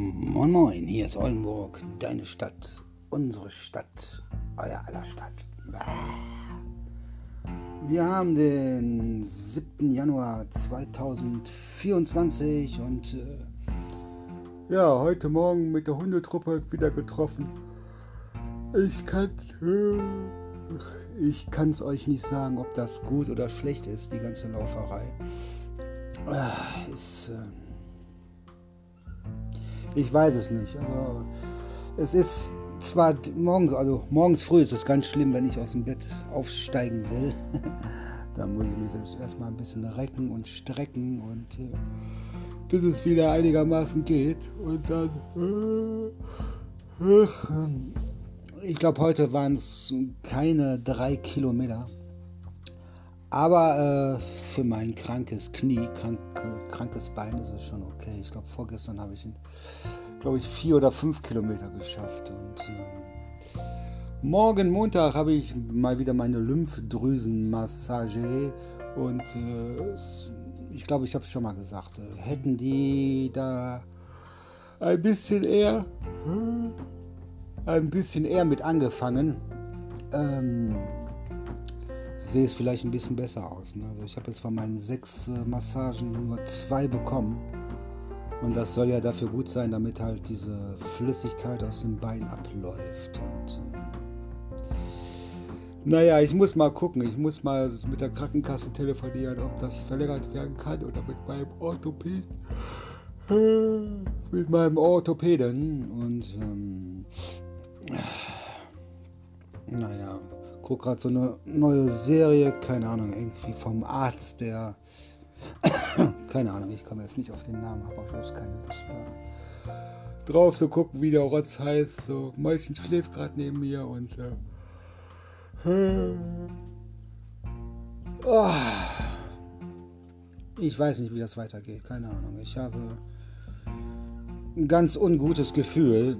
Moin Moin, hier ist Oldenburg, deine Stadt, unsere Stadt, euer aller Stadt. Wir haben den 7. Januar 2024 und äh, ja, heute Morgen mit der Hundetruppe wieder getroffen. Ich kann äh, ich kann es euch nicht sagen, ob das gut oder schlecht ist, die ganze Lauferei. Äh, ist äh, ich weiß es nicht. Also, es ist zwar morgens, also morgens früh ist es ganz schlimm, wenn ich aus dem Bett aufsteigen will. da muss ich mich jetzt erstmal ein bisschen recken und strecken und äh, bis es wieder einigermaßen geht. Und dann. Äh, ich glaube, heute waren es keine drei Kilometer. Aber äh, für mein krankes Knie, krank, krankes Bein ist es schon okay. Ich glaube, vorgestern habe ich, glaube ich, vier oder fünf Kilometer geschafft. Und äh, morgen Montag habe ich mal wieder meine Lymphdrüsenmassage. Und äh, ich glaube, ich habe es schon mal gesagt. Äh, hätten die da ein bisschen eher, ein bisschen eher mit angefangen, ähm, sehe es vielleicht ein bisschen besser aus. Ne? Also ich habe jetzt von meinen sechs äh, Massagen nur zwei bekommen. Und das soll ja dafür gut sein, damit halt diese Flüssigkeit aus dem Bein abläuft. Und äh, naja, ich muss mal gucken. Ich muss mal mit der Krankenkasse telefonieren, ob das verlängert werden kann oder mit meinem Orthopäden. Mit meinem Orthopäden. Und ähm, gucke gerade so eine neue Serie, keine Ahnung, irgendwie vom Arzt, der. keine Ahnung, ich komme jetzt nicht auf den Namen, habe auch bloß keine Lust da drauf zu gucken, wie der Rotz heißt. So, Mäuschen schläft gerade neben mir und. Äh, oh, ich weiß nicht, wie das weitergeht, keine Ahnung. Ich habe ein ganz ungutes Gefühl,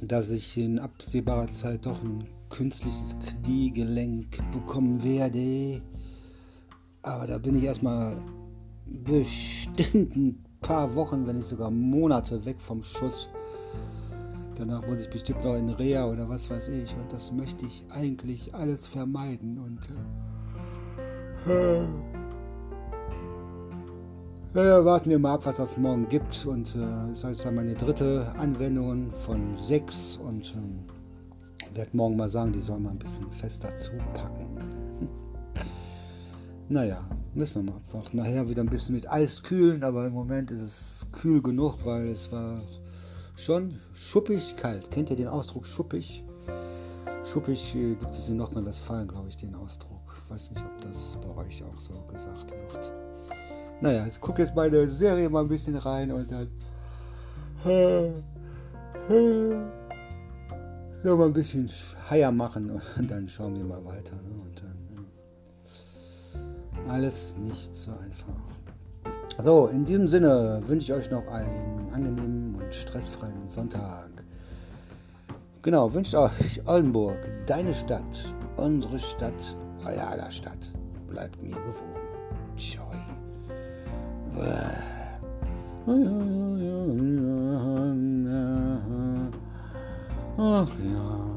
dass ich in absehbarer Zeit doch ein künstliches Kniegelenk bekommen werde. Aber da bin ich erstmal bestimmt ein paar Wochen, wenn nicht sogar Monate weg vom Schuss. Danach muss ich bestimmt noch in Reha oder was weiß ich. Und das möchte ich eigentlich alles vermeiden. Und äh, äh, warten wir mal ab, was das morgen gibt. Und äh, ist halt meine dritte Anwendung von sechs. Und äh, werde morgen mal sagen, die sollen mal ein bisschen fester zupacken. naja, müssen wir mal abwarten. Nachher wieder ein bisschen mit Eis kühlen, aber im Moment ist es kühl genug, weil es war schon schuppig kalt. Kennt ihr den Ausdruck schuppig? Schuppig äh, gibt es in Nordrhein-Westfalen, glaube ich, den Ausdruck. Weiß nicht, ob das bei euch auch so gesagt wird. Naja, ich gucke jetzt meine Serie mal ein bisschen rein und dann so mal ein bisschen heier machen und dann schauen wir mal weiter. Ne? Und dann, ja. Alles nicht so einfach. So, in diesem Sinne wünsche ich euch noch einen angenehmen und stressfreien Sonntag. Genau, wünscht euch Oldenburg, deine Stadt, unsere Stadt, euer aller Stadt. Bleibt mir gewogen. Ciao. 嗯。呀。